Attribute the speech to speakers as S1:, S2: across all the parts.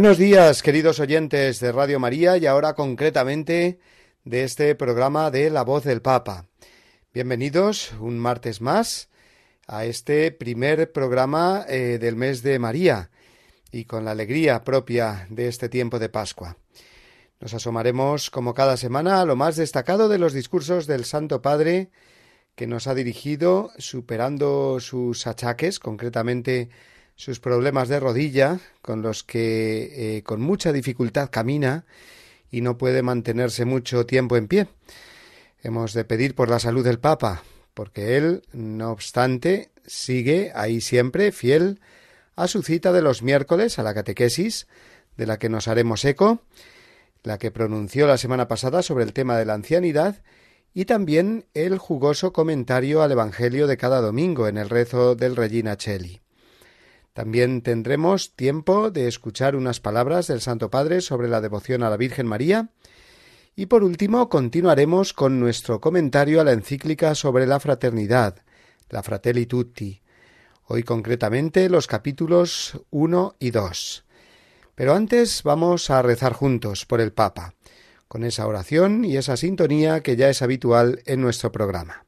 S1: Buenos días, queridos oyentes de Radio María y ahora concretamente de este programa de La Voz del Papa. Bienvenidos un martes más a este primer programa eh, del mes de María y con la alegría propia de este tiempo de Pascua. Nos asomaremos como cada semana a lo más destacado de los discursos del Santo Padre que nos ha dirigido superando sus achaques, concretamente sus problemas de rodilla, con los que eh, con mucha dificultad camina y no puede mantenerse mucho tiempo en pie. Hemos de pedir por la salud del Papa, porque él, no obstante, sigue ahí siempre fiel a su cita de los miércoles, a la catequesis, de la que nos haremos eco, la que pronunció la semana pasada sobre el tema de la ancianidad, y también el jugoso comentario al Evangelio de cada domingo en el rezo del Regina Cheli. También tendremos tiempo de escuchar unas palabras del Santo Padre sobre la devoción a la Virgen María. Y por último, continuaremos con nuestro comentario a la encíclica sobre la fraternidad, la Fratelli Tutti. Hoy concretamente los capítulos 1 y 2. Pero antes vamos a rezar juntos por el Papa, con esa oración y esa sintonía que ya es habitual en nuestro programa.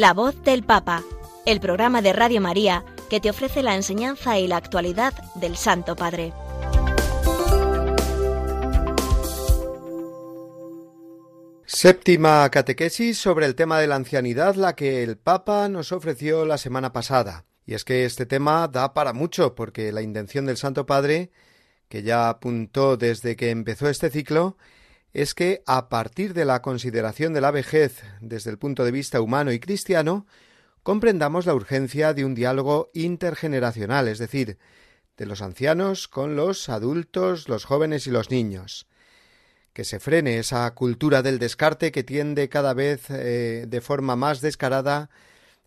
S2: La voz del Papa, el programa de Radio María que te ofrece la enseñanza y la actualidad del Santo Padre.
S1: Séptima catequesis sobre el tema de la ancianidad, la que el Papa nos ofreció la semana pasada. Y es que este tema da para mucho, porque la intención del Santo Padre, que ya apuntó desde que empezó este ciclo, es que a partir de la consideración de la vejez desde el punto de vista humano y cristiano, comprendamos la urgencia de un diálogo intergeneracional, es decir, de los ancianos con los adultos, los jóvenes y los niños. Que se frene esa cultura del descarte que tiende cada vez eh, de forma más descarada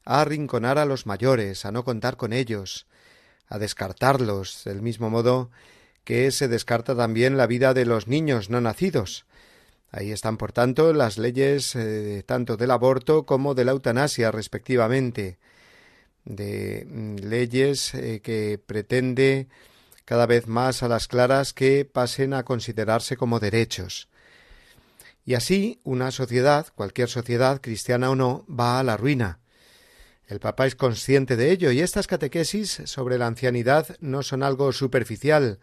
S1: a arrinconar a los mayores, a no contar con ellos, a descartarlos, del mismo modo que se descarta también la vida de los niños no nacidos, Ahí están, por tanto, las leyes eh, tanto del aborto como de la eutanasia, respectivamente, de mm, leyes eh, que pretende cada vez más a las claras que pasen a considerarse como derechos. Y así una sociedad, cualquier sociedad, cristiana o no, va a la ruina. El Papa es consciente de ello y estas catequesis sobre la ancianidad no son algo superficial,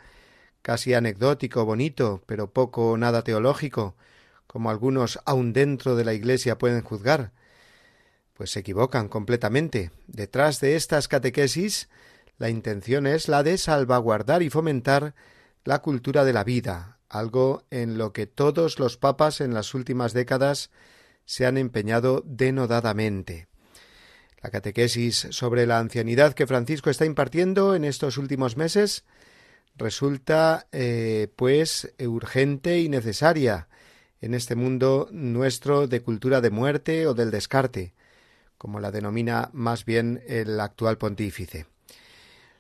S1: casi anecdótico, bonito, pero poco o nada teológico, como algunos aun dentro de la Iglesia pueden juzgar, pues se equivocan completamente. Detrás de estas catequesis, la intención es la de salvaguardar y fomentar la cultura de la vida, algo en lo que todos los papas en las últimas décadas se han empeñado denodadamente. La catequesis sobre la ancianidad que Francisco está impartiendo en estos últimos meses resulta eh, pues urgente y necesaria en este mundo nuestro de cultura de muerte o del descarte, como la denomina más bien el actual pontífice.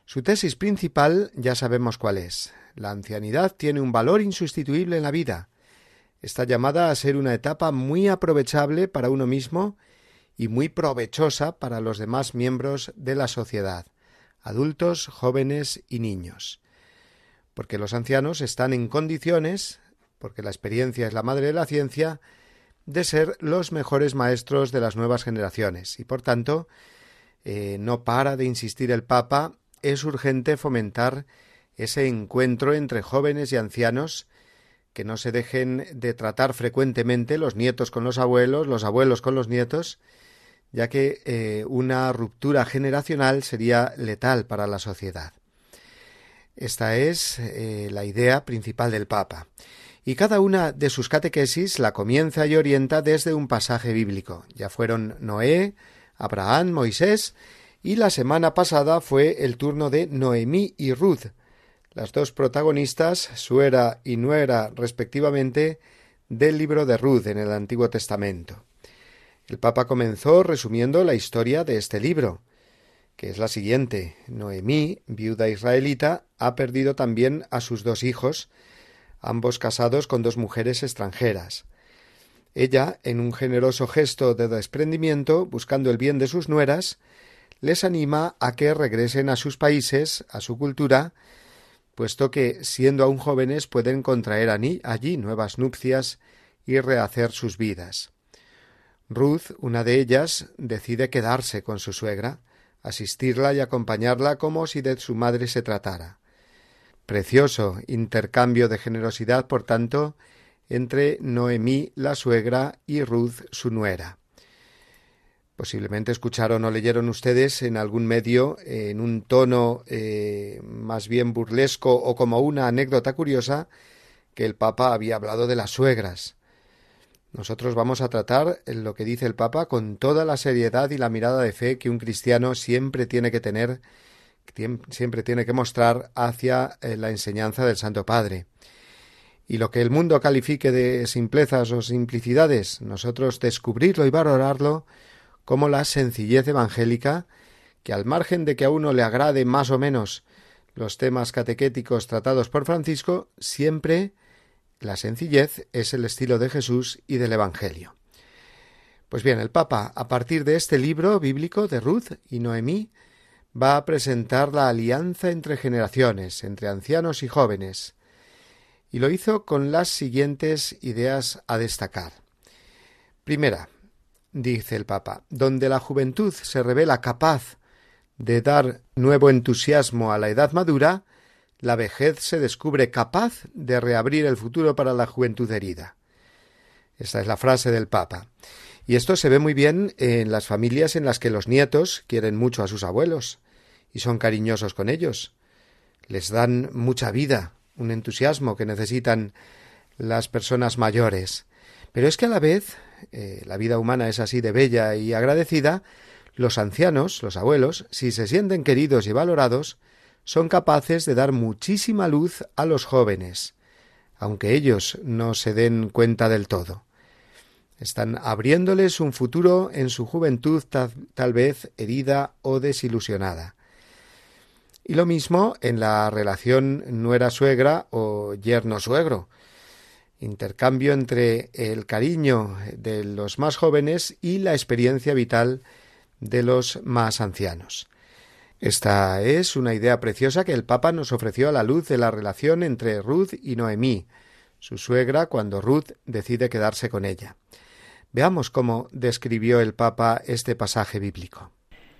S1: Su tesis principal ya sabemos cuál es. La ancianidad tiene un valor insustituible en la vida. Está llamada a ser una etapa muy aprovechable para uno mismo y muy provechosa para los demás miembros de la sociedad, adultos, jóvenes y niños. Porque los ancianos están en condiciones, porque la experiencia es la madre de la ciencia, de ser los mejores maestros de las nuevas generaciones y por tanto eh, no para de insistir el Papa es urgente fomentar ese encuentro entre jóvenes y ancianos que no se dejen de tratar frecuentemente los nietos con los abuelos, los abuelos con los nietos, ya que eh, una ruptura generacional sería letal para la sociedad. Esta es eh, la idea principal del Papa y cada una de sus catequesis la comienza y orienta desde un pasaje bíblico. Ya fueron Noé, Abraham, Moisés, y la semana pasada fue el turno de Noemí y Ruth, las dos protagonistas, suera y nuera respectivamente, del libro de Ruth en el Antiguo Testamento. El Papa comenzó resumiendo la historia de este libro, que es la siguiente. Noemí, viuda israelita, ha perdido también a sus dos hijos, ambos casados con dos mujeres extranjeras. Ella, en un generoso gesto de desprendimiento, buscando el bien de sus nueras, les anima a que regresen a sus países, a su cultura, puesto que, siendo aún jóvenes, pueden contraer allí nuevas nupcias y rehacer sus vidas. Ruth, una de ellas, decide quedarse con su suegra, asistirla y acompañarla como si de su madre se tratara. Precioso intercambio de generosidad, por tanto, entre Noemí, la suegra, y Ruth, su nuera. Posiblemente escucharon o leyeron ustedes en algún medio, en un tono eh, más bien burlesco o como una anécdota curiosa, que el Papa había hablado de las suegras. Nosotros vamos a tratar lo que dice el Papa con toda la seriedad y la mirada de fe que un cristiano siempre tiene que tener siempre tiene que mostrar hacia eh, la enseñanza del Santo Padre. Y lo que el mundo califique de simplezas o simplicidades, nosotros descubrirlo y valorarlo como la sencillez evangélica, que al margen de que a uno le agrade más o menos los temas catequéticos tratados por Francisco, siempre la sencillez es el estilo de Jesús y del Evangelio. Pues bien, el Papa, a partir de este libro bíblico de Ruth y Noemí, va a presentar la alianza entre generaciones, entre ancianos y jóvenes, y lo hizo con las siguientes ideas a destacar. Primera, dice el Papa, donde la juventud se revela capaz de dar nuevo entusiasmo a la edad madura, la vejez se descubre capaz de reabrir el futuro para la juventud herida. Esta es la frase del Papa. Y esto se ve muy bien en las familias en las que los nietos quieren mucho a sus abuelos y son cariñosos con ellos. Les dan mucha vida, un entusiasmo que necesitan las personas mayores. Pero es que a la vez eh, la vida humana es así de bella y agradecida, los ancianos, los abuelos, si se sienten queridos y valorados, son capaces de dar muchísima luz a los jóvenes, aunque ellos no se den cuenta del todo. Están abriéndoles un futuro en su juventud tal vez herida o desilusionada. Y lo mismo en la relación nuera-suegra o yerno-suegro. Intercambio entre el cariño de los más jóvenes y la experiencia vital de los más ancianos. Esta es una idea preciosa que el Papa nos ofreció a la luz de la relación entre Ruth y Noemí, su suegra, cuando Ruth decide quedarse con ella. Veamos cómo describió el Papa este pasaje bíblico.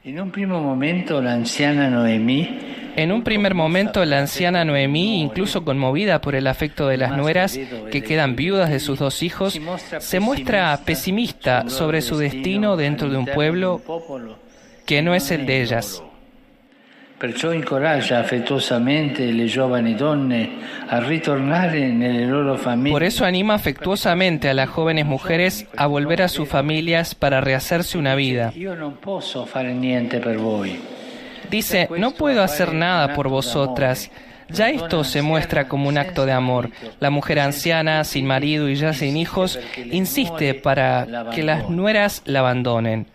S3: En un primer momento la anciana Noemí
S4: en un primer momento, la anciana Noemí, incluso conmovida por el afecto de las nueras que quedan viudas de sus dos hijos, se muestra pesimista sobre su destino dentro de un pueblo que no es el de ellas.
S3: Perciò incoraggia affettuosamente le giovani donne a ritornare nelle loro.
S4: Por eso anima afectuosamente a las jóvenes mujeres a volver a sus familias para rehacerse una vida.
S3: Io non posso fare niente per voi.
S4: Dice, no puedo hacer nada por vosotras. Ya esto se muestra como un acto de amor. La mujer anciana, sin marido y ya sin hijos, insiste para que las nueras la abandonen.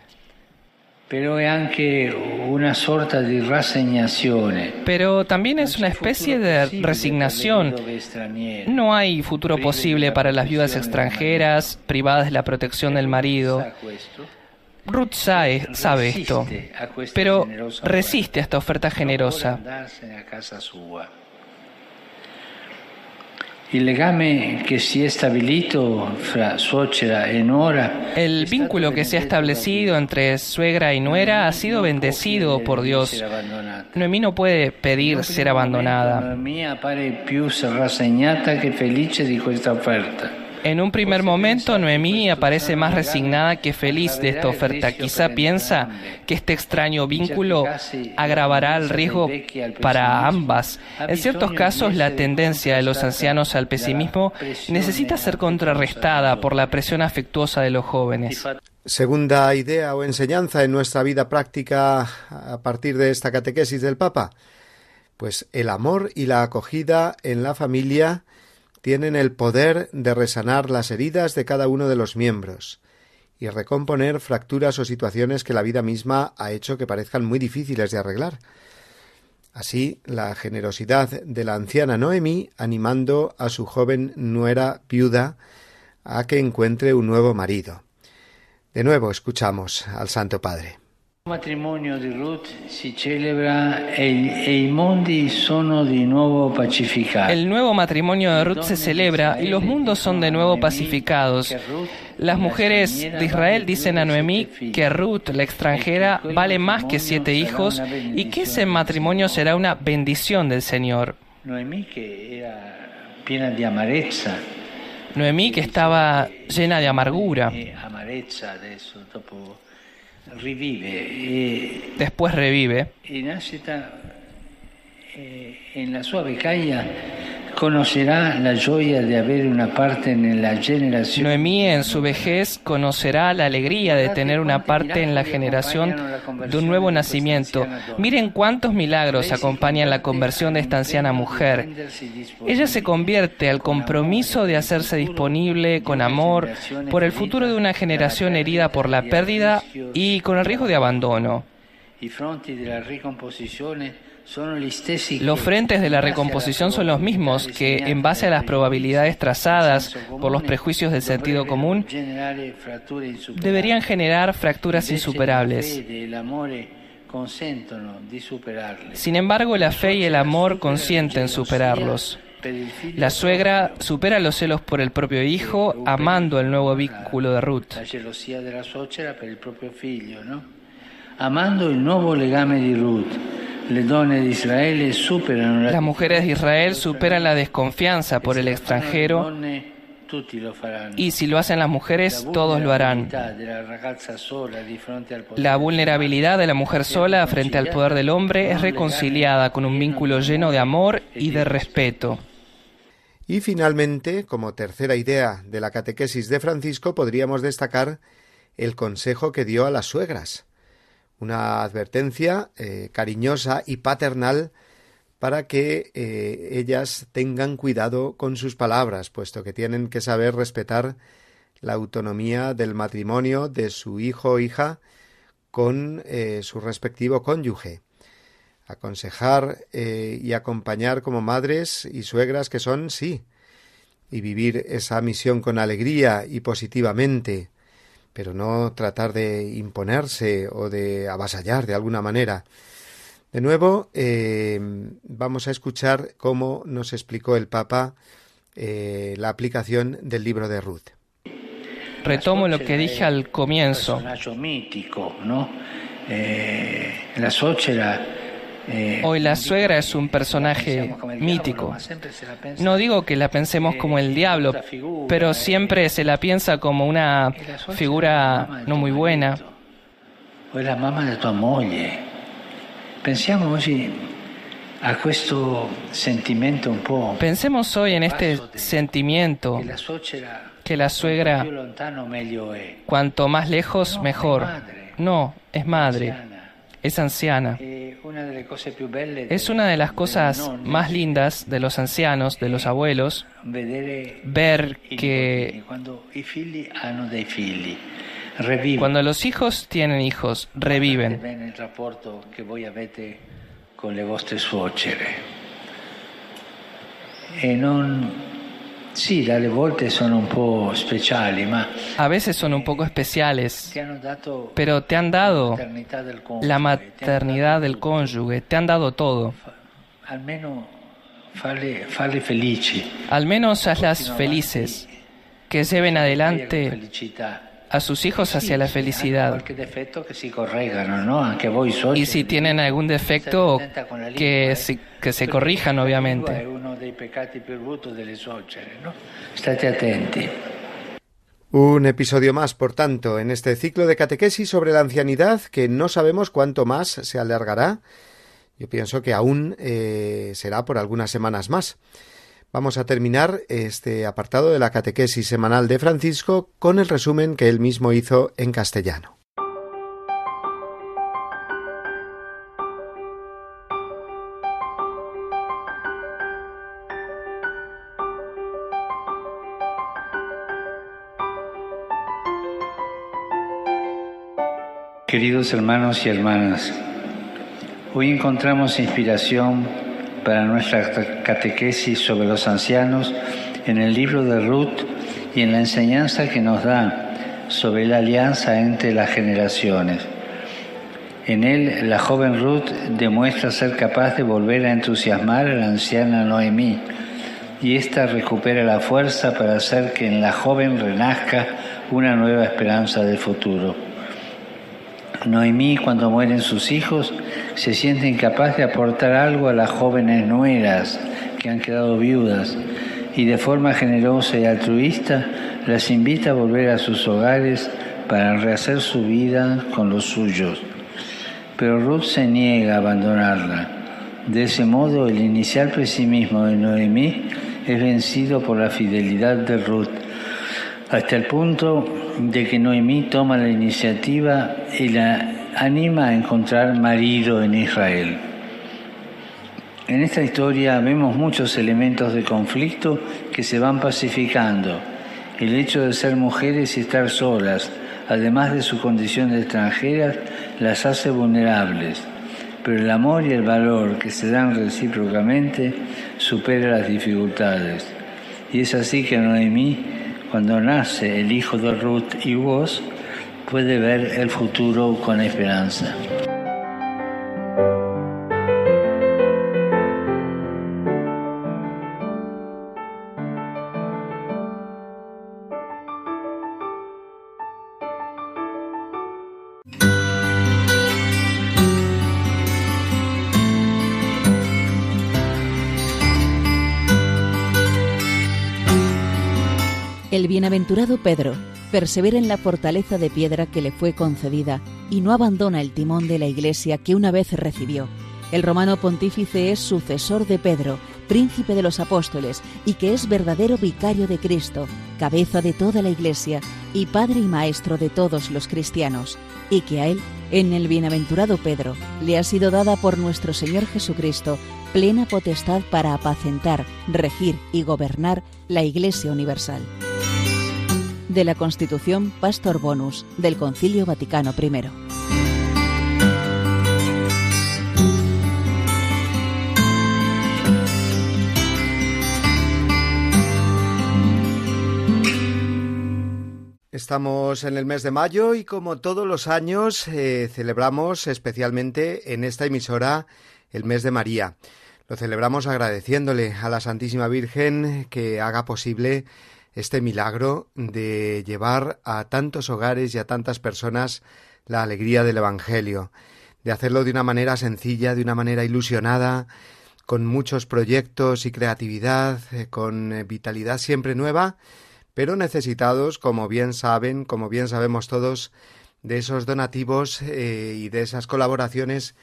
S3: Pero
S4: también es una especie de resignación. No hay futuro posible para las viudas extranjeras privadas de la protección del marido. Ruth sabe, sabe esto, pero resiste a esta oferta generosa.
S3: El
S4: vínculo que se ha establecido entre suegra y nuera ha sido bendecido por Dios. Noemí no puede pedir ser abandonada. En un primer momento, Noemí aparece más resignada que feliz de esta oferta. Quizá piensa que este extraño vínculo agravará el riesgo para ambas. En ciertos casos, la tendencia de los ancianos al pesimismo necesita ser contrarrestada por la presión afectuosa de los jóvenes.
S1: Segunda idea o enseñanza en nuestra vida práctica a partir de esta catequesis del Papa. Pues el amor y la acogida en la familia tienen el poder de resanar las heridas de cada uno de los miembros y recomponer fracturas o situaciones que la vida misma ha hecho que parezcan muy difíciles de arreglar. Así, la generosidad de la anciana Noemí animando a su joven nuera viuda a que encuentre un nuevo marido. De nuevo escuchamos al Santo Padre.
S3: El matrimonio Ruth celebra e i mondi sono di nuovo pacificati.
S4: El nuevo matrimonio de Ruth se celebra y los mundos son de nuevo pacificados. Las mujeres de Israel dicen a Noemí que Ruth, la extranjera, vale más que siete hijos y que ese matrimonio será una bendición del Señor.
S3: Noemí que era piena de amarezza.
S4: Noemí que estaba llena de amargura.
S3: Amarezza adesso dopo
S4: revive. Después revive.
S3: En en la sua vecchia conocerá la joya de haber una parte en la generación.
S4: Noemí en su vejez conocerá la alegría de tener una parte en la generación de un nuevo nacimiento. Miren cuántos milagros acompañan la conversión de esta anciana mujer. Ella se convierte al compromiso de hacerse disponible con amor por el futuro de una generación herida por la pérdida y con el riesgo de abandono. Los frentes de la recomposición son los mismos que, en base a las probabilidades trazadas por los prejuicios del sentido común, deberían generar fracturas insuperables. Sin embargo, la fe y el amor consienten superarlos. La suegra supera los celos por el propio hijo, amando el nuevo vínculo de Ruth.
S3: Amando el nuevo legame de Ruth.
S4: Las mujeres de Israel superan la desconfianza por el extranjero y si lo hacen las mujeres, todos lo harán. La vulnerabilidad de la mujer sola frente al poder del hombre es reconciliada con un vínculo lleno de amor y de respeto.
S1: Y finalmente, como tercera idea de la catequesis de Francisco, podríamos destacar el consejo que dio a las suegras una advertencia eh, cariñosa y paternal para que eh, ellas tengan cuidado con sus palabras, puesto que tienen que saber respetar la autonomía del matrimonio de su hijo o hija con eh, su respectivo cónyuge. Aconsejar y acompañar como madres y suegras que son, sí, y vivir esa misión con alegría y positivamente, pero no tratar de imponerse o de avasallar de alguna manera. De nuevo, eh, vamos a escuchar cómo nos explicó el Papa eh, la aplicación del libro de Ruth.
S4: Retomo lo que dije al comienzo.
S3: ¿no? Eh, la
S4: Hoy la suegra es un personaje mítico. No digo que la pensemos como el diablo, pero siempre se la piensa como una figura no muy buena.
S3: O la mamá de tu moglie. Pensemos hoy a questo sentimento un po'.
S4: Pensemos hoy en este sentimiento que la suegra, cuanto más lejos, mejor. No, es madre es anciana. Es una de las cosas más lindas de los ancianos, de los abuelos, ver que cuando los hijos tienen hijos, reviven.
S3: E poco especiales,
S4: A veces son un poco especiales, pero te han dado la maternidad del cónyuge, te han dado todo.
S3: Menos.
S4: Al menos hazlas felices, que lleven adelante a sus hijos hacia la felicidad. Y si tienen algún defecto, que se, que se corrijan, obviamente.
S1: Un episodio más, por tanto, en este ciclo de catequesis sobre la ancianidad que no sabemos cuánto más se alargará. Yo pienso que aún eh, será por algunas semanas más. Vamos a terminar este apartado de la catequesis semanal de Francisco con el resumen que él mismo hizo en castellano.
S3: Queridos hermanos y hermanas, hoy encontramos inspiración para nuestra catequesis sobre los ancianos en el libro de Ruth y en la enseñanza que nos da sobre la alianza entre las generaciones. En él, la joven Ruth demuestra ser capaz de volver a entusiasmar a la anciana Noemí y ésta recupera la fuerza para hacer que en la joven renazca una nueva esperanza de futuro. Noemí, cuando mueren sus hijos, se siente incapaz de aportar algo a las jóvenes nueras que han quedado viudas y de forma generosa y altruista las invita a volver a sus hogares para rehacer su vida con los suyos. Pero Ruth se niega a abandonarla. De ese modo, el inicial pesimismo de Noemí es vencido por la fidelidad de Ruth, hasta el punto de que Noemí toma la iniciativa y la anima a encontrar marido en Israel. En esta historia vemos muchos elementos de conflicto que se van pacificando. El hecho de ser mujeres y estar solas, además de su condición extranjeras, las hace vulnerables. Pero el amor y el valor que se dan recíprocamente supera las dificultades. Y es así que Noemí, cuando nace el hijo de Ruth y vos, puede ver el futuro con esperanza.
S2: El bienaventurado Pedro persevera en la fortaleza de piedra que le fue concedida y no abandona el timón de la Iglesia que una vez recibió. El romano pontífice es sucesor de Pedro, príncipe de los apóstoles, y que es verdadero vicario de Cristo, cabeza de toda la Iglesia y padre y maestro de todos los cristianos, y que a él, en el bienaventurado Pedro, le ha sido dada por nuestro Señor Jesucristo plena potestad para apacentar, regir y gobernar la Iglesia universal de la Constitución Pastor Bonus del Concilio Vaticano I.
S1: Estamos en el mes de mayo y como todos los años eh, celebramos especialmente en esta emisora el mes de María. Lo celebramos agradeciéndole a la Santísima Virgen que haga posible este milagro de llevar a tantos hogares y a tantas personas la alegría del Evangelio, de hacerlo de una manera sencilla, de una manera ilusionada, con muchos proyectos y creatividad, eh, con eh, vitalidad siempre nueva, pero necesitados, como bien saben, como bien sabemos todos, de esos donativos eh, y de esas colaboraciones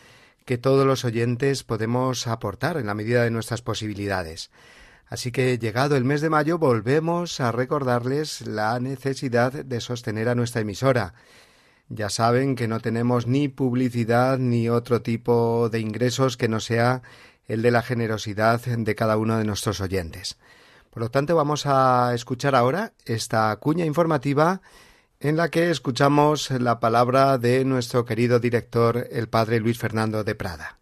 S1: que todos los oyentes podemos aportar en la medida de nuestras posibilidades. Así que llegado el mes de mayo volvemos a recordarles la necesidad de sostener a nuestra emisora. Ya saben que no tenemos ni publicidad ni otro tipo de ingresos que no sea el de la generosidad de cada uno de nuestros oyentes. Por lo tanto, vamos a escuchar ahora esta cuña informativa en la que escuchamos la palabra de nuestro querido director, el padre Luis Fernando de Prada.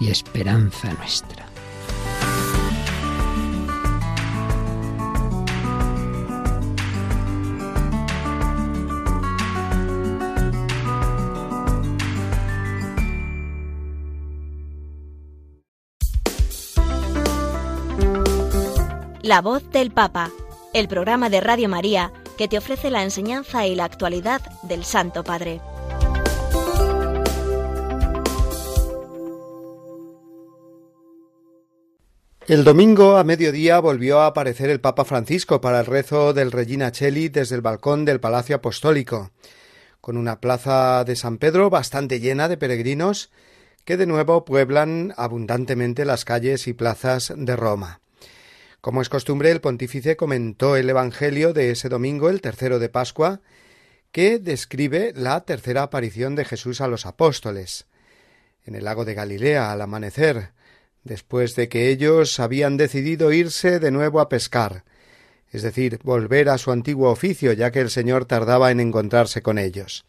S5: y esperanza nuestra.
S6: La voz del Papa, el programa de Radio María que te ofrece la enseñanza y la actualidad del Santo Padre.
S1: El domingo a mediodía volvió a aparecer el Papa Francisco para el rezo del Regina Cheli desde el balcón del Palacio Apostólico, con una plaza de San Pedro bastante llena de peregrinos que de nuevo pueblan abundantemente las calles y plazas de Roma. Como es costumbre, el pontífice comentó el Evangelio de ese domingo, el tercero de Pascua, que describe la tercera aparición de Jesús a los apóstoles, en el lago de Galilea al amanecer, después de que ellos habían decidido irse de nuevo a pescar, es decir, volver a su antiguo oficio, ya que el Señor tardaba en encontrarse con ellos.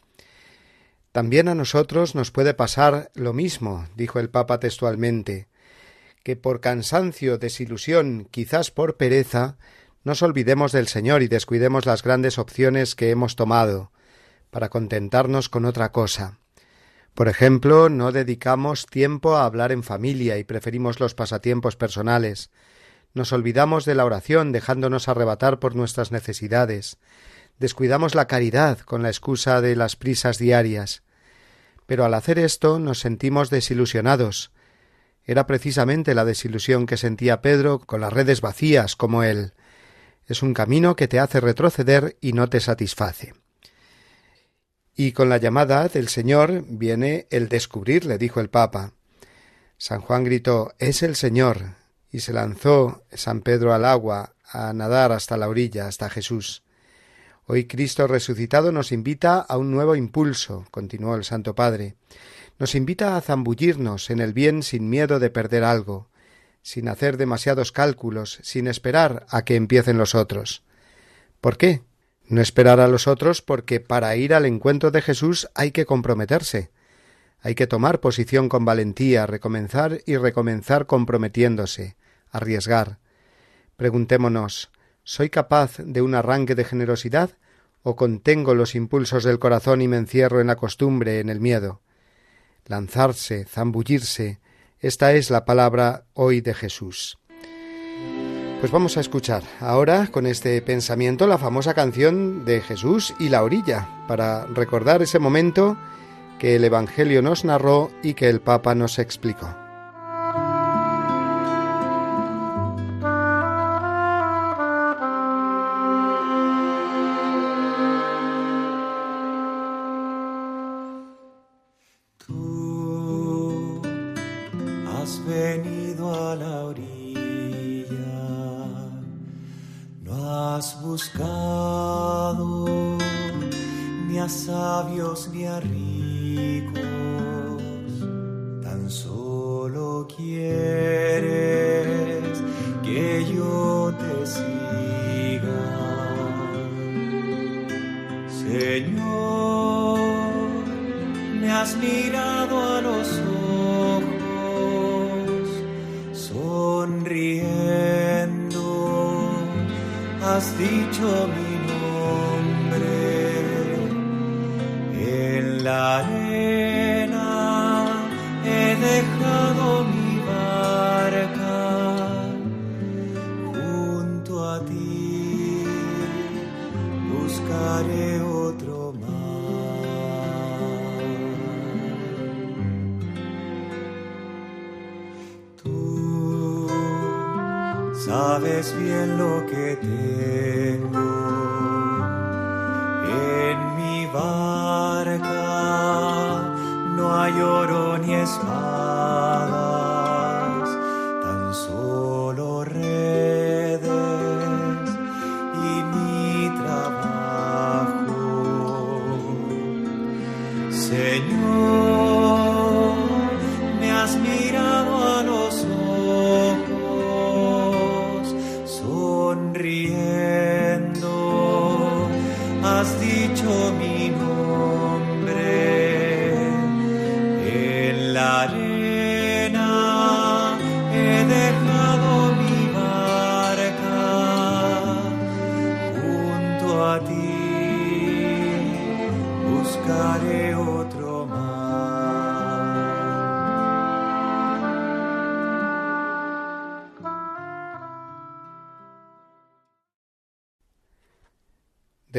S1: También a nosotros nos puede pasar lo mismo, dijo el Papa textualmente que por cansancio, desilusión, quizás por pereza, nos olvidemos del Señor y descuidemos las grandes opciones que hemos tomado, para contentarnos con otra cosa. Por ejemplo, no dedicamos tiempo a hablar en familia y preferimos los pasatiempos personales. Nos olvidamos de la oración dejándonos arrebatar por nuestras necesidades. Descuidamos la caridad con la excusa de las prisas diarias. Pero al hacer esto nos sentimos desilusionados, era precisamente la desilusión que sentía Pedro con las redes vacías como él. Es un camino que te hace retroceder y no te satisface. Y con la llamada del Señor viene el descubrir, le dijo el Papa. San Juan gritó Es el Señor. y se lanzó San Pedro al agua a nadar hasta la orilla, hasta Jesús. Hoy Cristo resucitado nos invita a un nuevo impulso, continuó el Santo Padre nos invita a zambullirnos en el bien sin miedo de perder algo, sin hacer demasiados cálculos, sin esperar a que empiecen los otros. ¿Por qué? No esperar a los otros porque para ir al encuentro de Jesús hay que comprometerse, hay que tomar posición con valentía, recomenzar y recomenzar comprometiéndose, arriesgar. Preguntémonos ¿soy capaz de un arranque de generosidad o contengo los impulsos del corazón y me encierro en la costumbre, en el miedo. Lanzarse, zambullirse, esta es la palabra hoy de Jesús. Pues vamos a escuchar ahora con este pensamiento la famosa canción de Jesús y la orilla, para recordar ese momento que el Evangelio nos narró y que el Papa nos explicó.
S7: Sabes bien lo que tengo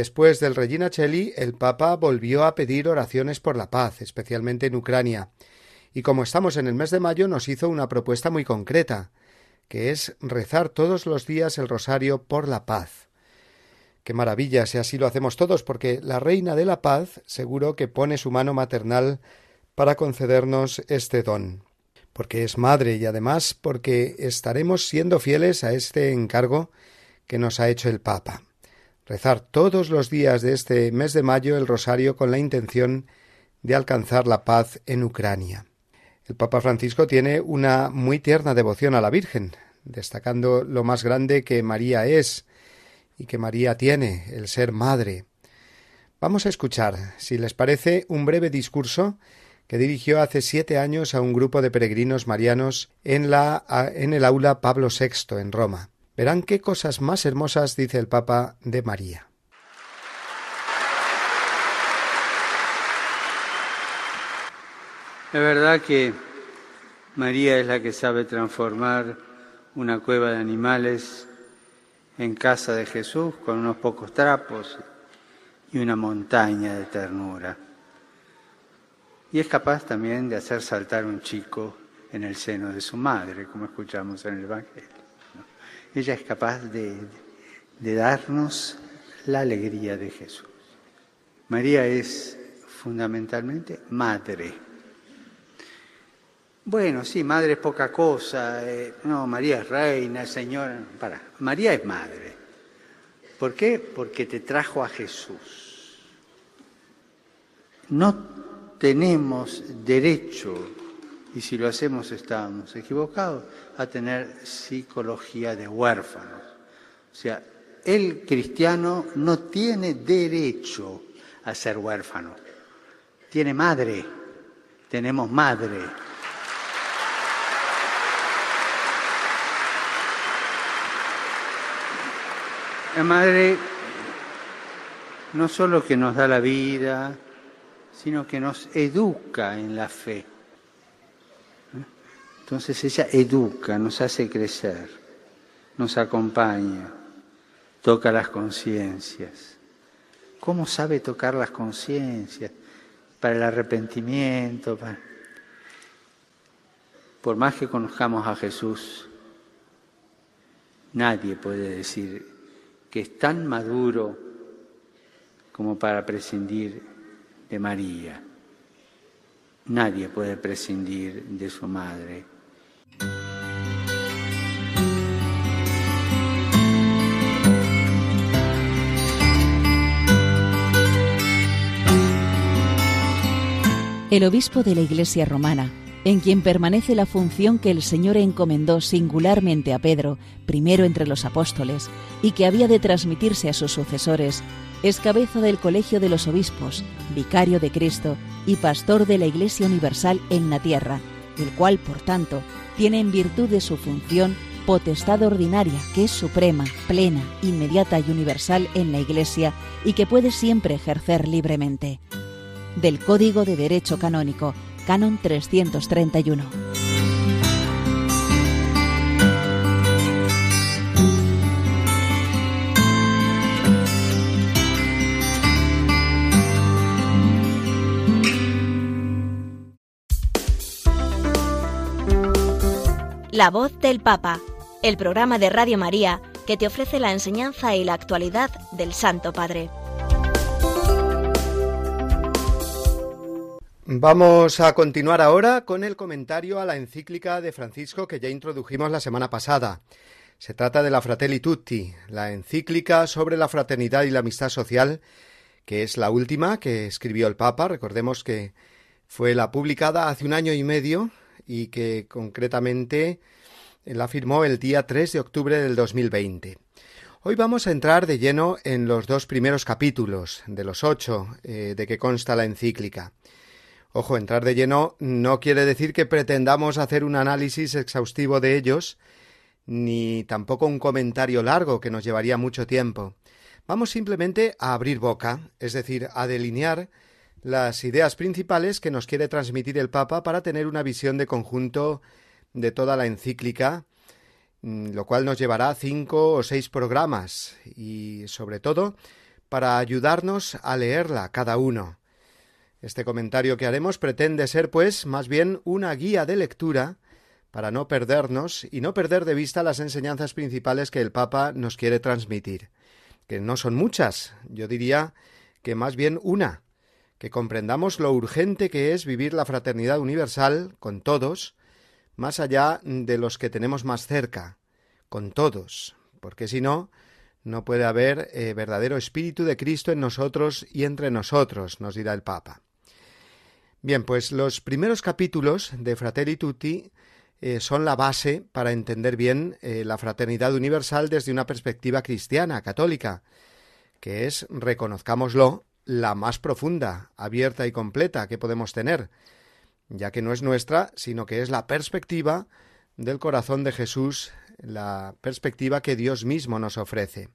S1: Después del Regina Cheli, el Papa volvió a pedir oraciones por la paz, especialmente en Ucrania. Y como estamos en el mes de mayo, nos hizo una propuesta muy concreta, que es rezar todos los días el rosario por la paz. Qué maravilla si así lo hacemos todos, porque la Reina de la Paz seguro que pone su mano maternal para concedernos este don, porque es madre y además porque estaremos siendo fieles a este encargo que nos ha hecho el Papa rezar todos los días de este mes de mayo el rosario con la intención de alcanzar la paz en Ucrania. El Papa Francisco tiene una muy tierna devoción a la Virgen, destacando lo más grande que María es y que María tiene, el ser madre. Vamos a escuchar, si les parece, un breve discurso que dirigió hace siete años a un grupo de peregrinos marianos en, la, en el aula Pablo VI en Roma. Verán qué cosas más hermosas dice el Papa de María.
S3: Es verdad que María es la que sabe transformar una cueva de animales en casa de Jesús con unos pocos trapos y una montaña de ternura. Y es capaz también de hacer saltar un chico en el seno de su madre, como escuchamos en el Evangelio. Ella es capaz de, darnos la alegría de Jesús. María es fundamentalmente madre. Bueno, sí, madre es poca cosa. Eh, no, María es reina, señora. Para, María es madre. ¿Por qué? Porque te trajo a Jesús. No tenemos derecho y si lo hacemos estamos equivocados, a tener psicología de huérfanos. O sea, el cristiano no tiene derecho a ser huérfano, tiene madre, tenemos madre. La madre
S8: no solo que nos da la vida, sino que nos educa en la fe. Entonces ella educa, nos hace crecer, nos acompaña, toca las conciencias. ¿Cómo sabe tocar las conciencias? Para el arrepentimiento. Por más que conozcamos a Jesús, nadie puede decir que es tan maduro como para prescindir de María. Nadie puede prescindir de su madre.
S2: El obispo de la Iglesia romana, en quien permanece la función que el Señor encomendó singularmente a Pedro, primero entre los apóstoles, y que había de transmitirse a sus sucesores, es cabeza del Colegio de los Obispos, vicario de Cristo y pastor de la Iglesia Universal en la tierra, el cual, por tanto, tiene en virtud de su función potestad ordinaria, que es suprema, plena, inmediata y universal en la Iglesia y que puede siempre ejercer libremente del Código de Derecho Canónico, Canon 331.
S6: La voz del Papa, el programa de Radio María que te ofrece la enseñanza y la actualidad del Santo Padre.
S1: Vamos a continuar ahora con el comentario a la encíclica de Francisco que ya introdujimos la semana pasada. Se trata de la Fratelli Tutti, la encíclica sobre la fraternidad y la amistad social, que es la última que escribió el Papa. Recordemos que fue la publicada hace un año y medio y que concretamente la firmó el día 3 de octubre del 2020. Hoy vamos a entrar de lleno en los dos primeros capítulos de los ocho eh, de que consta la encíclica. Ojo, entrar de lleno no quiere decir que pretendamos hacer un análisis exhaustivo de ellos, ni tampoco un comentario largo que nos llevaría mucho tiempo. Vamos simplemente a abrir boca, es decir, a delinear las ideas principales que nos quiere transmitir el Papa para tener una visión de conjunto de toda la encíclica, mm, lo cual nos llevará cinco o seis programas y, sobre todo, para ayudarnos a leerla cada uno. Este comentario que haremos pretende ser, pues, más bien una guía de lectura para no perdernos y no perder de vista las enseñanzas principales que el Papa nos quiere transmitir, que no son muchas, yo diría que más bien una, que comprendamos lo urgente que es vivir la fraternidad universal con todos, más allá de los que tenemos más cerca, con todos, porque si no, no puede haber eh, verdadero espíritu de Cristo en nosotros y entre nosotros, nos dirá el Papa. Bien, pues los primeros capítulos de Fratelli Tutti eh, son la base para entender bien eh, la fraternidad universal desde una perspectiva cristiana, católica, que es, reconozcámoslo, la más profunda, abierta y completa que podemos tener, ya que no es nuestra, sino que es la perspectiva del corazón de Jesús, la perspectiva que Dios mismo nos ofrece.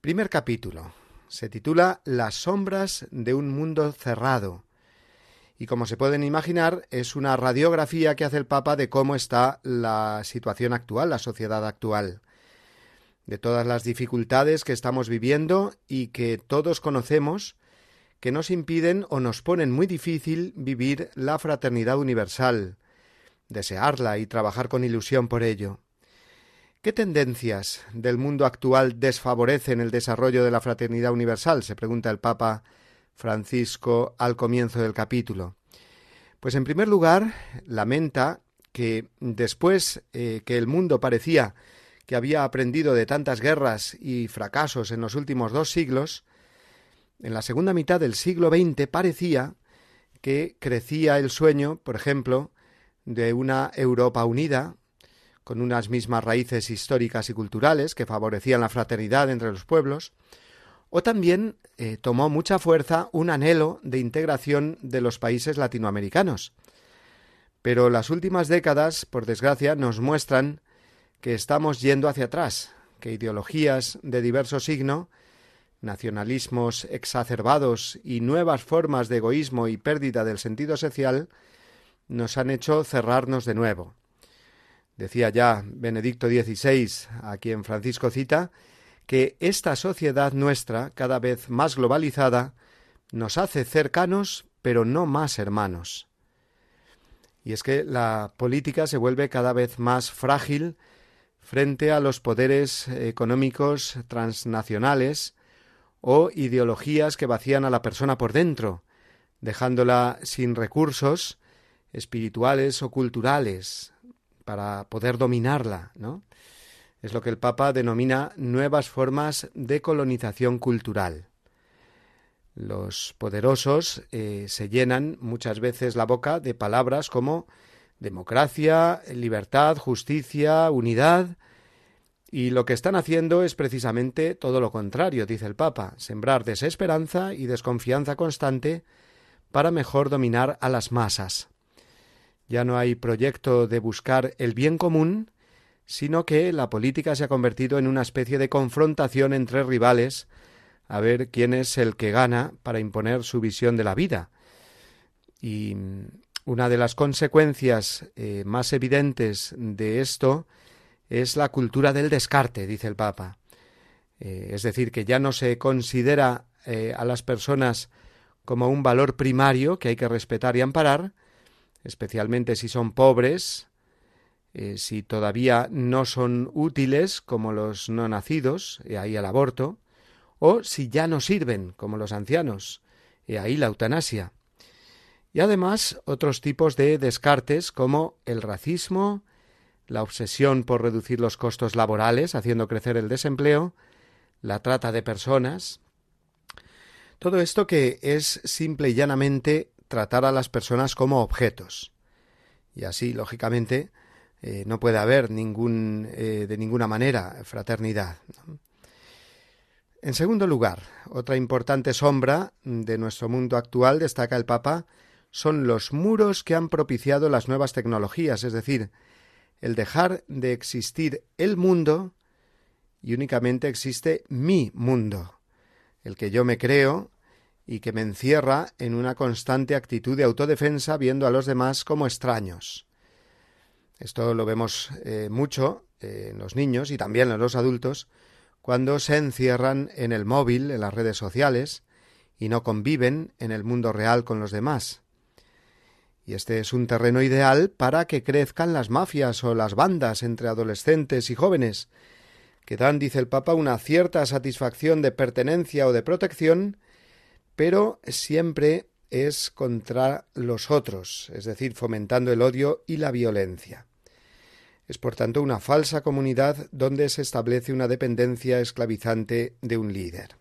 S1: Primer capítulo. Se titula Las sombras de un mundo cerrado y como se pueden imaginar es una radiografía que hace el Papa de cómo está la situación actual, la sociedad actual, de todas las dificultades que estamos viviendo y que todos conocemos que nos impiden o nos ponen muy difícil vivir la fraternidad universal, desearla y trabajar con ilusión por ello. ¿Qué tendencias del mundo actual desfavorecen el desarrollo de la fraternidad universal? se pregunta el Papa Francisco al comienzo del capítulo? Pues en primer lugar, lamenta que después eh, que el mundo parecía que había aprendido de tantas guerras y fracasos en los últimos dos siglos, en la segunda mitad del siglo XX parecía que crecía el sueño, por ejemplo, de una Europa unida, con unas mismas raíces históricas y culturales que favorecían la fraternidad entre los pueblos, o también eh, tomó mucha fuerza un anhelo de integración de los países latinoamericanos. Pero las últimas décadas, por desgracia, nos muestran que estamos yendo hacia atrás, que ideologías de diverso signo nacionalismos exacerbados y nuevas formas de egoísmo y pérdida del sentido social nos han hecho cerrarnos de nuevo. Decía ya Benedicto XVI, a quien Francisco cita, que esta sociedad nuestra, cada vez más globalizada, nos hace cercanos, pero no más hermanos. Y es que la política se vuelve cada vez más frágil frente a los poderes económicos transnacionales o ideologías que vacían a la persona por dentro, dejándola sin recursos espirituales o culturales para poder dominarla, ¿no? Es lo que el Papa denomina nuevas formas de colonización cultural. Los poderosos eh, se llenan muchas veces la boca de palabras como democracia, libertad, justicia, unidad, y lo que están haciendo es precisamente todo lo contrario, dice el Papa, sembrar desesperanza y desconfianza constante para mejor dominar a las masas. Ya no hay proyecto de buscar el bien común, sino que la política se ha convertido en una especie de confrontación entre rivales a ver quién es el que gana para imponer su visión de la vida. Y una de las consecuencias eh, más evidentes de esto es la cultura del descarte, dice el Papa. Eh, es decir, que ya no se considera eh, a las personas como un valor primario que hay que respetar y amparar, especialmente si son pobres, si todavía no son útiles como los no nacidos, y ahí el aborto, o si ya no sirven, como los ancianos, y ahí la eutanasia. Y además otros tipos de descartes como el racismo, la obsesión por reducir los costos laborales, haciendo crecer el desempleo, la trata de personas. Todo esto que es simple y llanamente tratar a las personas como objetos. Y así, lógicamente, eh, no puede haber ningún, eh, de ninguna manera fraternidad. En segundo lugar, otra importante sombra de nuestro mundo actual, destaca el Papa, son los muros que han propiciado las nuevas tecnologías, es decir, el dejar de existir el mundo y únicamente existe mi mundo, el que yo me creo y que me encierra en una constante actitud de autodefensa viendo a los demás como extraños. Esto lo vemos eh, mucho eh, en los niños y también en los adultos, cuando se encierran en el móvil, en las redes sociales, y no conviven en el mundo real con los demás. Y este es un terreno ideal para que crezcan las mafias o las bandas entre adolescentes y jóvenes, que dan, dice el Papa, una cierta satisfacción de pertenencia o de protección, pero siempre es contra los otros, es decir, fomentando el odio y la violencia. Es por tanto una falsa comunidad donde se establece una dependencia esclavizante de un líder.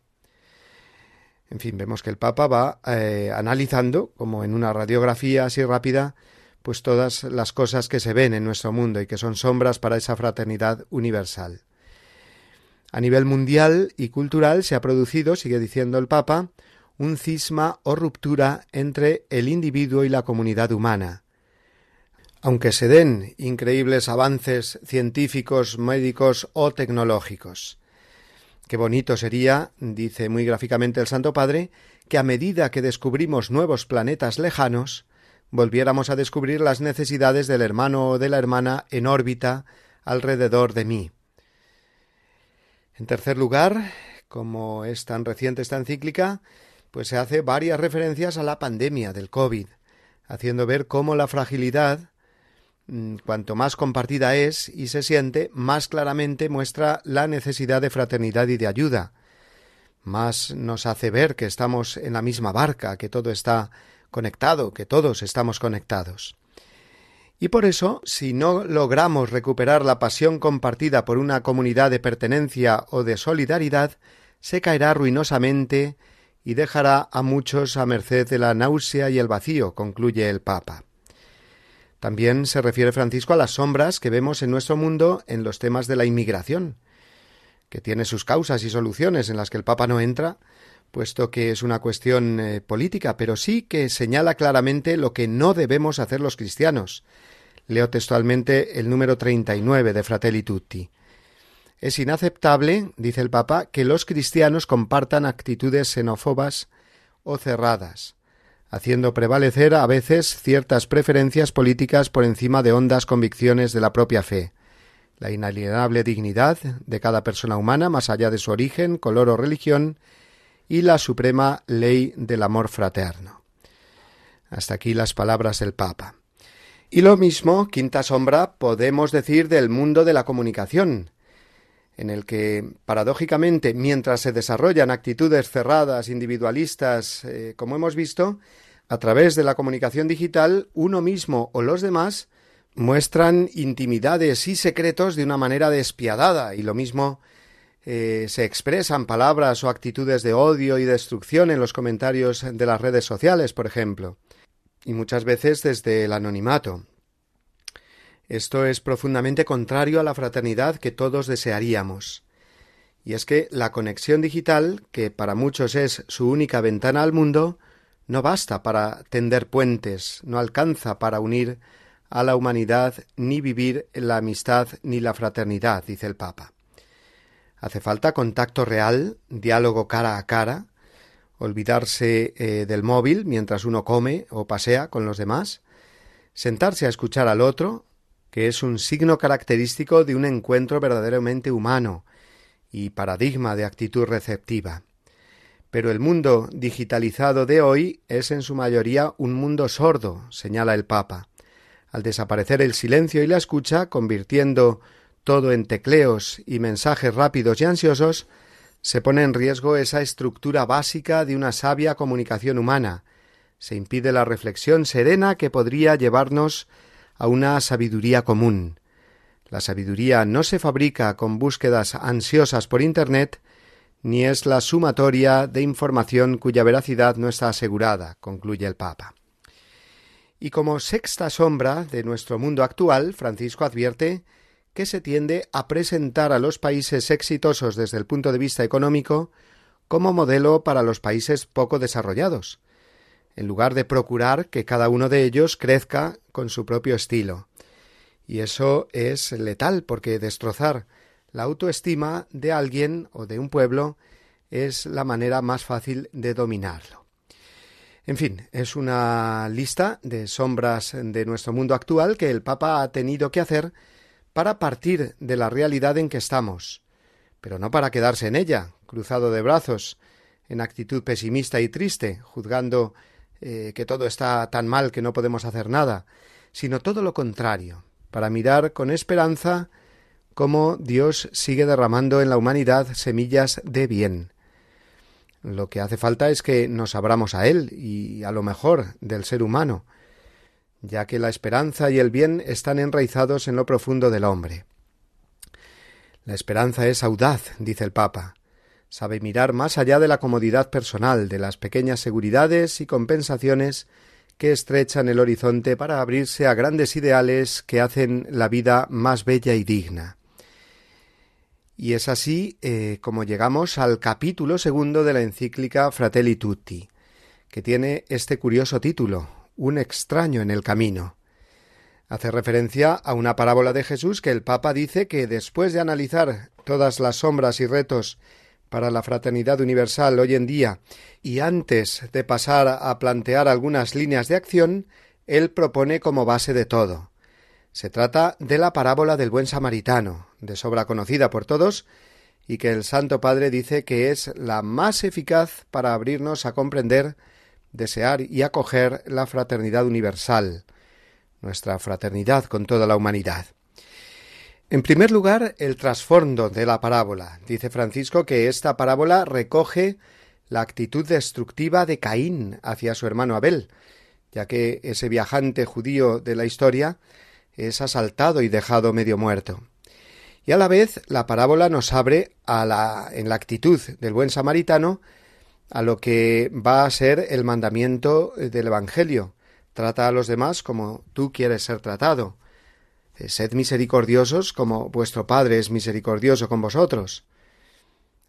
S1: En fin, vemos que el Papa va eh, analizando, como en una radiografía así rápida, pues todas las cosas que se ven en nuestro mundo y que son sombras para esa fraternidad universal. A nivel mundial y cultural se ha producido, sigue diciendo el Papa, un cisma o ruptura entre el individuo y la comunidad humana, aunque se den increíbles avances científicos, médicos o tecnológicos. Qué bonito sería, dice muy gráficamente el Santo Padre, que a medida que descubrimos nuevos planetas lejanos, volviéramos a descubrir las necesidades del hermano o de la hermana en órbita alrededor de mí. En tercer lugar, como es tan reciente esta encíclica, pues se hace varias referencias a la pandemia del COVID, haciendo ver cómo la fragilidad cuanto más compartida es y se siente, más claramente muestra la necesidad de fraternidad y de ayuda. Más nos hace ver que estamos en la misma barca, que todo está conectado, que todos estamos conectados. Y por eso, si no logramos recuperar la pasión compartida por una comunidad de pertenencia o de solidaridad, se caerá ruinosamente y dejará a muchos a merced de la náusea y el vacío, concluye el Papa. También se refiere Francisco a las sombras que vemos en nuestro mundo en los temas de la inmigración, que tiene sus causas y soluciones en las que el Papa no entra, puesto que es una cuestión eh, política, pero sí que señala claramente lo que no debemos hacer los cristianos. Leo textualmente el número 39 de Fratelli Tutti. Es inaceptable, dice el Papa, que los cristianos compartan actitudes xenófobas o cerradas, haciendo prevalecer a veces ciertas preferencias políticas por encima de hondas convicciones de la propia fe, la inalienable dignidad de cada persona humana más allá de su origen, color o religión, y la suprema ley del amor fraterno. Hasta aquí las palabras del Papa. Y lo mismo, quinta sombra, podemos decir del mundo de la comunicación, en el que, paradójicamente, mientras se desarrollan actitudes cerradas, individualistas, eh, como hemos visto, a través de la comunicación digital, uno mismo o los demás muestran intimidades y secretos de una manera despiadada, y lo mismo eh, se expresan palabras o actitudes de odio y destrucción en los comentarios de las redes sociales, por ejemplo, y muchas veces desde el anonimato. Esto es profundamente contrario a la fraternidad que todos desearíamos. Y es que la conexión digital, que para muchos es su única ventana al mundo, no basta para tender puentes, no alcanza para unir a la humanidad ni vivir la amistad ni la fraternidad, dice el Papa. Hace falta contacto real, diálogo cara a cara, olvidarse eh, del móvil mientras uno come o pasea con los demás, sentarse a escuchar al otro, que es un signo característico de un encuentro verdaderamente humano y paradigma de actitud receptiva. Pero el mundo digitalizado de hoy es en su mayoría un mundo sordo, señala el Papa. Al desaparecer el silencio y la escucha, convirtiendo todo en tecleos y mensajes rápidos y ansiosos, se pone en riesgo esa estructura básica de una sabia comunicación humana, se impide la reflexión serena que podría llevarnos a una sabiduría común. La sabiduría no se fabrica con búsquedas ansiosas por Internet, ni es la sumatoria de información cuya veracidad no está asegurada, concluye el Papa. Y como sexta sombra de nuestro mundo actual, Francisco advierte que se tiende a presentar a los países exitosos desde el punto de vista económico como modelo para los países poco desarrollados, en lugar de procurar que cada uno de ellos crezca con su propio estilo. Y eso es letal porque destrozar la autoestima de alguien o de un pueblo es la manera más fácil de dominarlo. En fin, es una lista de sombras de nuestro mundo actual que el Papa ha tenido que hacer para partir de la realidad en que estamos, pero no para quedarse en ella, cruzado de brazos, en actitud pesimista y triste, juzgando eh, que todo está tan mal que no podemos hacer nada, sino todo lo contrario, para mirar con esperanza cómo Dios sigue derramando en la humanidad semillas de bien. Lo que hace falta es que nos abramos a Él y a lo mejor del ser humano, ya que la esperanza y el bien están enraizados en lo profundo del hombre. La esperanza es audaz, dice el Papa, sabe mirar más allá de la comodidad personal, de las pequeñas seguridades y compensaciones que estrechan el horizonte para abrirse a grandes ideales que hacen la vida más bella y digna. Y es así eh, como llegamos al capítulo segundo de la encíclica Fratelli Tutti, que tiene este curioso título, Un extraño en el camino. Hace referencia a una parábola de Jesús que el Papa dice que después de analizar todas las sombras y retos para la fraternidad universal hoy en día y antes de pasar a plantear algunas líneas de acción, él propone como base de todo. Se trata de la parábola del buen samaritano, de sobra conocida por todos, y que el Santo Padre dice que es la más eficaz para abrirnos a comprender, desear y acoger la fraternidad universal, nuestra fraternidad con toda la humanidad. En primer lugar, el trasfondo de la parábola. Dice Francisco que esta parábola recoge la actitud destructiva de Caín hacia su hermano Abel, ya que ese viajante judío de la historia es asaltado y dejado medio muerto. Y a la vez la parábola nos abre a la, en la actitud del buen samaritano a lo que va a ser el mandamiento del Evangelio. Trata a los demás como tú quieres ser tratado. Sed misericordiosos como vuestro Padre es misericordioso con vosotros.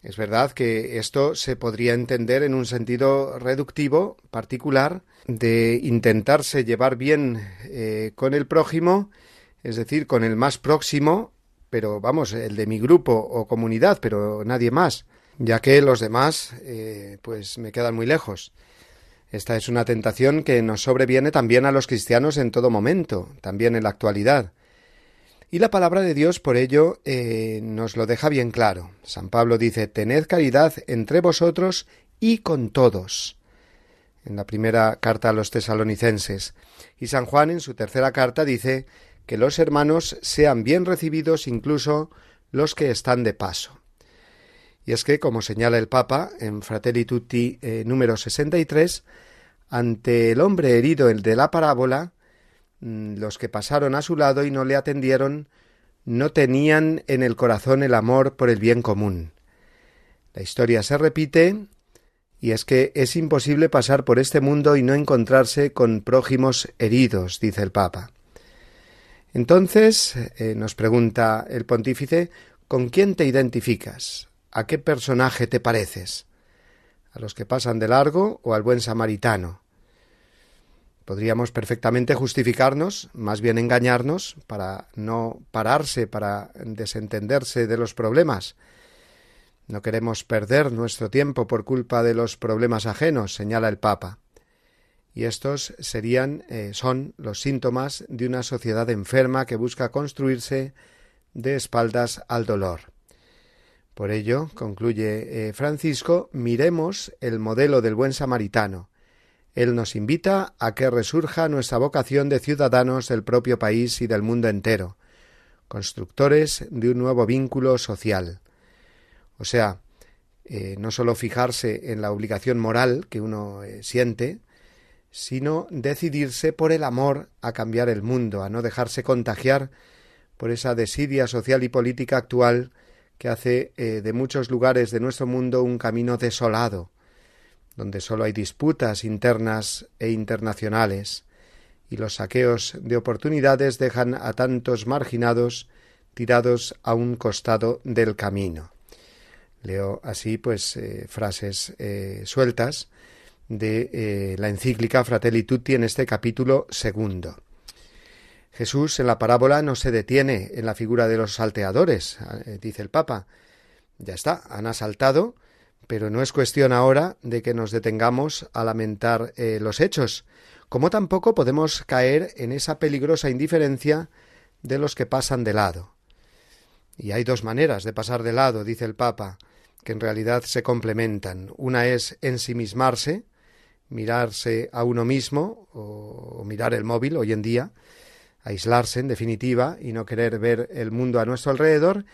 S1: Es verdad que esto se podría entender en un sentido reductivo, particular, de intentarse llevar bien eh, con el prójimo, es decir, con el más próximo, pero vamos, el de mi grupo o comunidad, pero nadie más, ya que los demás, eh, pues me quedan muy lejos. Esta es una tentación que nos sobreviene también a los cristianos en todo momento, también en la actualidad. Y la palabra de Dios por ello eh, nos lo deja bien claro. San Pablo dice, Tened caridad entre vosotros y con todos. En la primera carta a los tesalonicenses. Y San Juan en su tercera carta dice que los hermanos sean bien recibidos incluso los que están de paso. Y es que, como señala el Papa en Fratelli Tutti eh, número 63, ante el hombre herido el de la parábola, los que pasaron a su lado y no le atendieron no tenían en el corazón el amor por el bien común. La historia se repite y es que es imposible pasar por este mundo y no encontrarse con prójimos heridos, dice el Papa. Entonces, eh, nos pregunta el pontífice, ¿con quién te identificas? ¿A qué personaje te pareces? ¿A los que pasan de largo o al buen samaritano? Podríamos perfectamente justificarnos, más bien engañarnos, para no pararse, para desentenderse de los problemas. No queremos perder nuestro tiempo por culpa de los problemas ajenos, señala el Papa. Y estos serían, eh, son los síntomas de una sociedad enferma que busca construirse de espaldas al dolor. Por ello, concluye eh, Francisco, miremos el modelo del buen samaritano. Él nos invita a que resurja nuestra vocación de ciudadanos del propio país y del mundo entero, constructores de un nuevo vínculo social. O sea, eh, no sólo fijarse en la obligación moral que uno eh, siente, sino decidirse por el amor a cambiar el mundo, a no dejarse contagiar por esa desidia social y política actual que hace eh, de muchos lugares de nuestro mundo un camino desolado, donde sólo hay disputas internas e internacionales, y los saqueos de oportunidades dejan a tantos marginados tirados a un costado del camino. Leo así, pues, eh, frases eh, sueltas de la encíclica Fratelli Tutti en este capítulo segundo. Jesús en la parábola no se detiene en la figura de los salteadores, eh, dice el Papa. Ya está, han asaltado, pero no es cuestión ahora de que nos detengamos a lamentar eh, los hechos, como tampoco podemos caer en esa peligrosa indiferencia de los que pasan de lado. Y hay dos maneras de pasar de lado, dice el Papa, que en realidad se complementan. Una es ensimismarse, mirarse a uno mismo o mirar el móvil hoy en día, aislarse en definitiva y no querer ver el mundo a nuestro alrededor,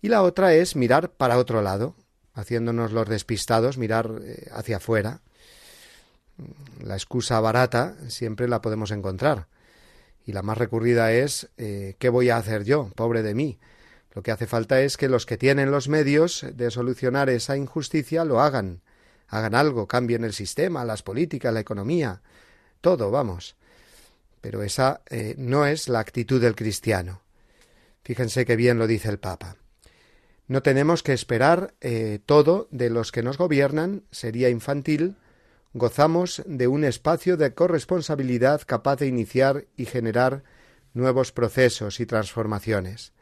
S1: y la otra es mirar para otro lado, haciéndonos los despistados, mirar eh, hacia afuera. La excusa barata siempre la podemos encontrar. Y la más recurrida es eh, ¿qué voy a hacer yo? Pobre de mí. Lo que hace falta es que los que tienen los medios de solucionar esa injusticia lo hagan. Hagan algo, cambien el sistema, las políticas, la economía, todo, vamos. Pero esa eh, no es la actitud del cristiano. Fíjense que bien lo dice el Papa. No tenemos que esperar eh, todo de los que nos gobiernan, sería infantil, gozamos de un espacio de corresponsabilidad capaz de iniciar y generar nuevos procesos y transformaciones.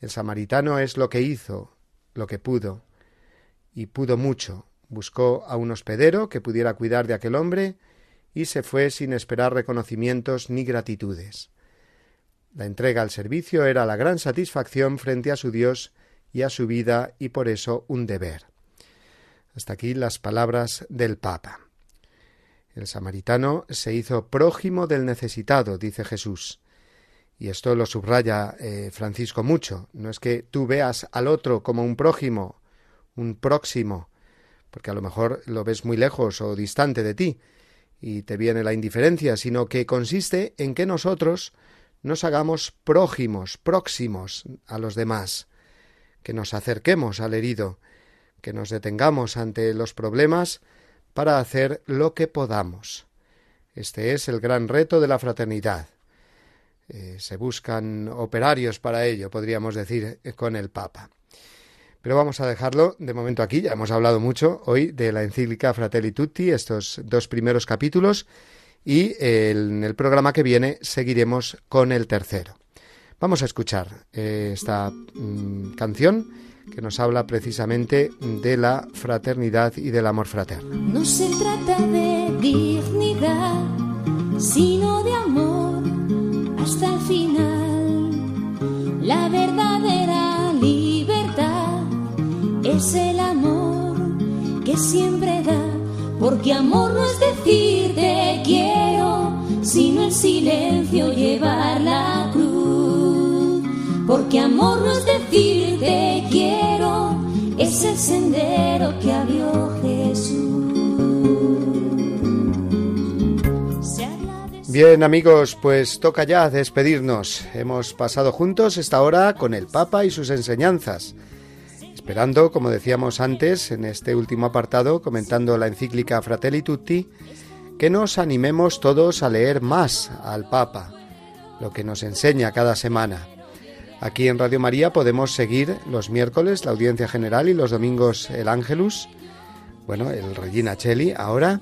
S1: El samaritano es lo que hizo, lo que pudo, y pudo mucho. Buscó a un hospedero que pudiera cuidar de aquel hombre y se fue sin esperar reconocimientos ni gratitudes. La entrega al servicio era la gran satisfacción frente a su Dios y a su vida y por eso un deber. Hasta aquí las palabras del Papa. El samaritano se hizo prójimo del necesitado, dice Jesús. Y esto lo subraya eh, Francisco mucho. No es que tú veas al otro como un prójimo, un próximo, porque a lo mejor lo ves muy lejos o distante de ti, y te viene la indiferencia, sino que consiste en que nosotros nos hagamos prójimos, próximos a los demás, que nos acerquemos al herido, que nos detengamos ante los problemas para hacer lo que podamos. Este es el gran reto de la fraternidad. Eh, se buscan operarios para ello, podríamos decir, con el Papa. Pero vamos a dejarlo de momento aquí. Ya hemos hablado mucho hoy de la encíclica Fratelli Tutti, estos dos primeros capítulos, y en el programa que viene seguiremos con el tercero. Vamos a escuchar eh, esta mm, canción que nos habla precisamente de la fraternidad y del amor fraterno.
S9: No se trata de dignidad, sino de amor hasta el final. La verdadera libertad es el amor que siempre da, porque amor no es decir te quiero, sino el silencio llevar la cruz. Porque amor no es decir te quiero, es el sendero que abrió Jesús.
S1: Bien amigos, pues toca ya despedirnos. Hemos pasado juntos esta hora con el Papa y sus enseñanzas, esperando, como decíamos antes, en este último apartado, comentando la encíclica Fratelli Tutti, que nos animemos todos a leer más al Papa, lo que nos enseña cada semana. Aquí en Radio María podemos seguir los miércoles la audiencia general y los domingos el Ángelus, bueno, el Regina Cheli ahora,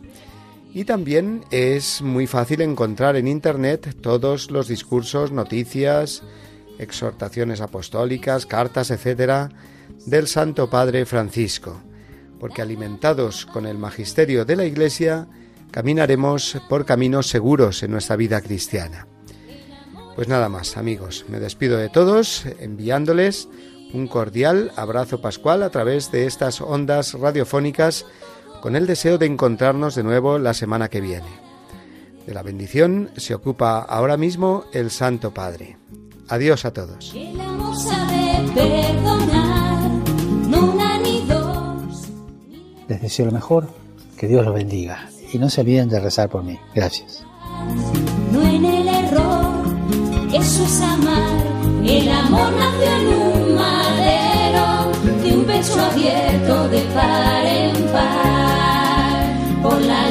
S1: y también es muy fácil encontrar en Internet todos los discursos, noticias, exhortaciones apostólicas, cartas, etcétera, del Santo Padre Francisco, porque alimentados con el magisterio de la Iglesia, caminaremos por caminos seguros en nuestra vida cristiana. Pues nada más, amigos, me despido de todos enviándoles un cordial abrazo pascual a través de estas ondas radiofónicas con el deseo de encontrarnos de nuevo la semana que viene. De la bendición se ocupa ahora mismo el Santo Padre. Adiós a todos.
S10: Les deseo lo mejor, que Dios los bendiga y no se olviden de rezar por mí. Gracias.
S9: No en el error, es amar. El amor nació en un madero de un pecho abierto de par en par. Por la